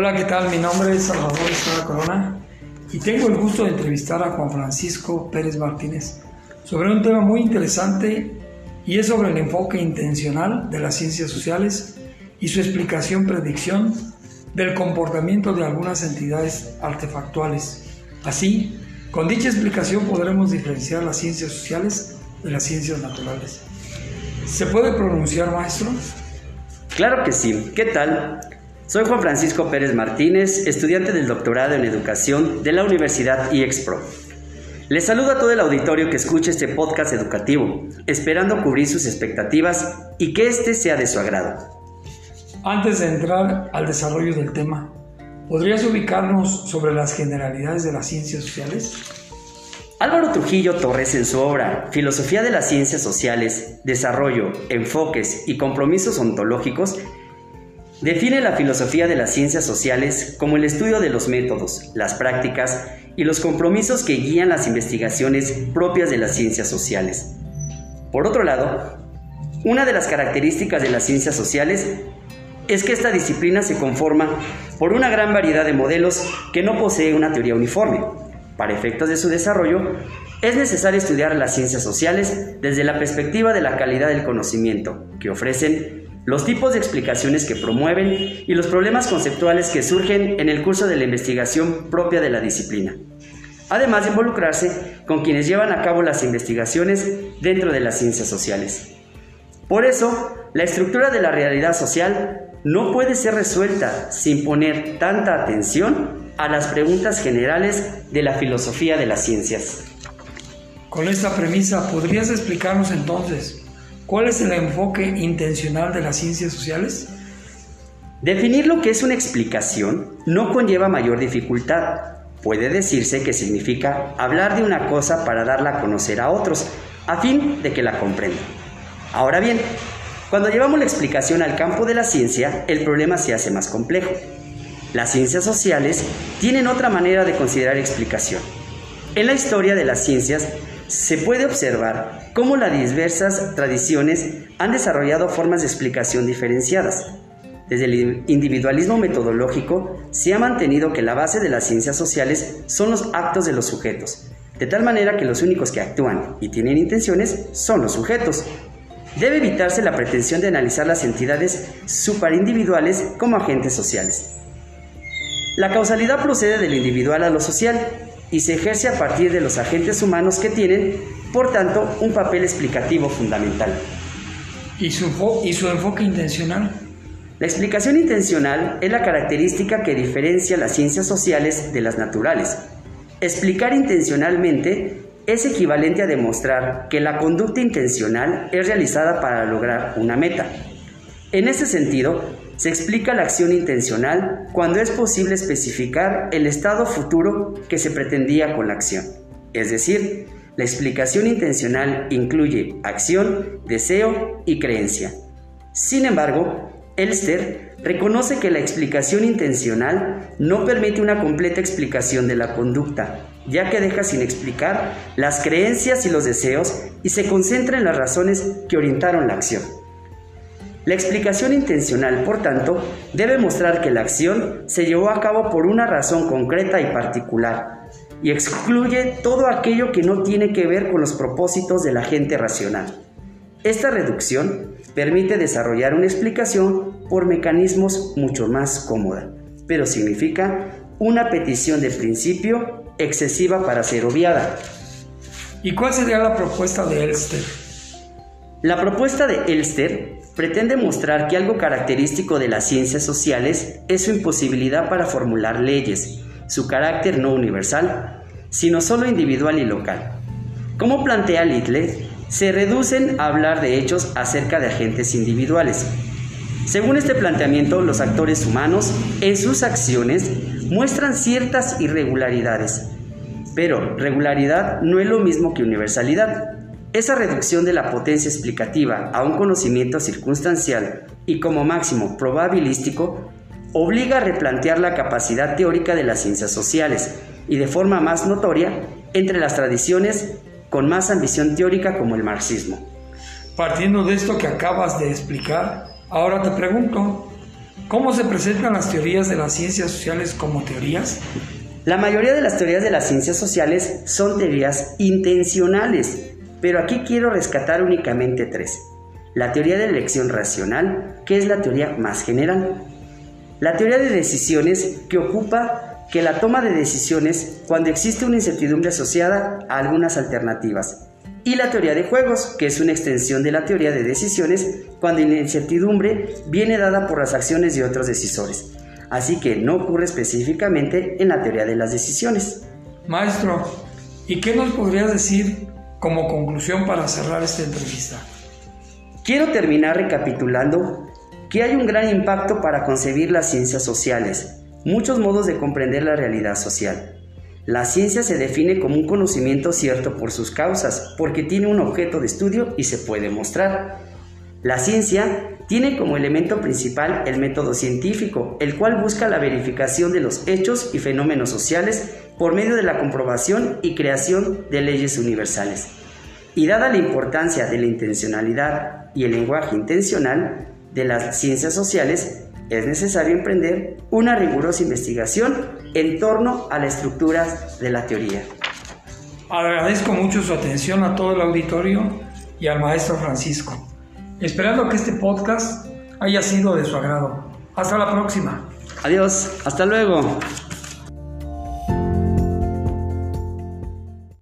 Hola, ¿qué tal? Mi nombre es Salvador Estrada Corona y tengo el gusto de entrevistar a Juan Francisco Pérez Martínez sobre un tema muy interesante y es sobre el enfoque intencional de las ciencias sociales y su explicación predicción del comportamiento de algunas entidades artefactuales. Así, con dicha explicación podremos diferenciar las ciencias sociales de las ciencias naturales. ¿Se puede pronunciar, maestro? Claro que sí. ¿Qué tal? Soy Juan Francisco Pérez Martínez, estudiante del doctorado en educación de la Universidad IEXPRO. Les saludo a todo el auditorio que escuche este podcast educativo, esperando cubrir sus expectativas y que éste sea de su agrado. Antes de entrar al desarrollo del tema, ¿podrías ubicarnos sobre las generalidades de las ciencias sociales? Álvaro Trujillo Torres en su obra Filosofía de las Ciencias Sociales, Desarrollo, Enfoques y Compromisos Ontológicos Define la filosofía de las ciencias sociales como el estudio de los métodos, las prácticas y los compromisos que guían las investigaciones propias de las ciencias sociales. Por otro lado, una de las características de las ciencias sociales es que esta disciplina se conforma por una gran variedad de modelos que no posee una teoría uniforme. Para efectos de su desarrollo, es necesario estudiar las ciencias sociales desde la perspectiva de la calidad del conocimiento que ofrecen los tipos de explicaciones que promueven y los problemas conceptuales que surgen en el curso de la investigación propia de la disciplina, además de involucrarse con quienes llevan a cabo las investigaciones dentro de las ciencias sociales. Por eso, la estructura de la realidad social no puede ser resuelta sin poner tanta atención a las preguntas generales de la filosofía de las ciencias. Con esta premisa, ¿podrías explicarnos entonces ¿Cuál es el enfoque intencional de las ciencias sociales? Definir lo que es una explicación no conlleva mayor dificultad. Puede decirse que significa hablar de una cosa para darla a conocer a otros, a fin de que la comprendan. Ahora bien, cuando llevamos la explicación al campo de la ciencia, el problema se hace más complejo. Las ciencias sociales tienen otra manera de considerar explicación. En la historia de las ciencias se puede observar cómo las diversas tradiciones han desarrollado formas de explicación diferenciadas. Desde el individualismo metodológico se ha mantenido que la base de las ciencias sociales son los actos de los sujetos, de tal manera que los únicos que actúan y tienen intenciones son los sujetos. Debe evitarse la pretensión de analizar las entidades superindividuales como agentes sociales. La causalidad procede de lo individual a lo social y se ejerce a partir de los agentes humanos que tienen, por tanto, un papel explicativo fundamental. ¿Y su, ¿Y su enfoque intencional? La explicación intencional es la característica que diferencia las ciencias sociales de las naturales. Explicar intencionalmente es equivalente a demostrar que la conducta intencional es realizada para lograr una meta. En ese sentido, se explica la acción intencional cuando es posible especificar el estado futuro que se pretendía con la acción. Es decir, la explicación intencional incluye acción, deseo y creencia. Sin embargo, Elster reconoce que la explicación intencional no permite una completa explicación de la conducta, ya que deja sin explicar las creencias y los deseos y se concentra en las razones que orientaron la acción. La explicación intencional, por tanto, debe mostrar que la acción se llevó a cabo por una razón concreta y particular, y excluye todo aquello que no tiene que ver con los propósitos de la gente racional. Esta reducción permite desarrollar una explicación por mecanismos mucho más cómoda, pero significa una petición de principio excesiva para ser obviada. ¿Y cuál sería la propuesta de Elster? La propuesta de Elster pretende mostrar que algo característico de las ciencias sociales es su imposibilidad para formular leyes, su carácter no universal, sino solo individual y local. Como plantea Littler, se reducen a hablar de hechos acerca de agentes individuales. Según este planteamiento, los actores humanos en sus acciones muestran ciertas irregularidades, pero regularidad no es lo mismo que universalidad. Esa reducción de la potencia explicativa a un conocimiento circunstancial y como máximo probabilístico obliga a replantear la capacidad teórica de las ciencias sociales y de forma más notoria entre las tradiciones con más ambición teórica como el marxismo. Partiendo de esto que acabas de explicar, ahora te pregunto, ¿Cómo se presentan las teorías de las ciencias sociales como teorías? La mayoría de las teorías de las ciencias sociales son teorías intencionales, pero aquí quiero rescatar únicamente tres. La teoría de elección racional, que es la teoría más general. La teoría de decisiones, que ocupa que la toma de decisiones cuando existe una incertidumbre asociada a algunas alternativas. Y la teoría de juegos, que es una extensión de la teoría de decisiones cuando la incertidumbre viene dada por las acciones de otros decisores. Así que no ocurre específicamente en la teoría de las decisiones. Maestro, ¿y qué nos podrías decir como conclusión para cerrar esta entrevista? Quiero terminar recapitulando que hay un gran impacto para concebir las ciencias sociales, muchos modos de comprender la realidad social. La ciencia se define como un conocimiento cierto por sus causas, porque tiene un objeto de estudio y se puede mostrar. La ciencia tiene como elemento principal el método científico, el cual busca la verificación de los hechos y fenómenos sociales por medio de la comprobación y creación de leyes universales. Y dada la importancia de la intencionalidad y el lenguaje intencional de las ciencias sociales, es necesario emprender una rigurosa investigación en torno a la estructura de la teoría. Agradezco mucho su atención a todo el auditorio y al maestro Francisco, esperando que este podcast haya sido de su agrado. Hasta la próxima. Adiós, hasta luego.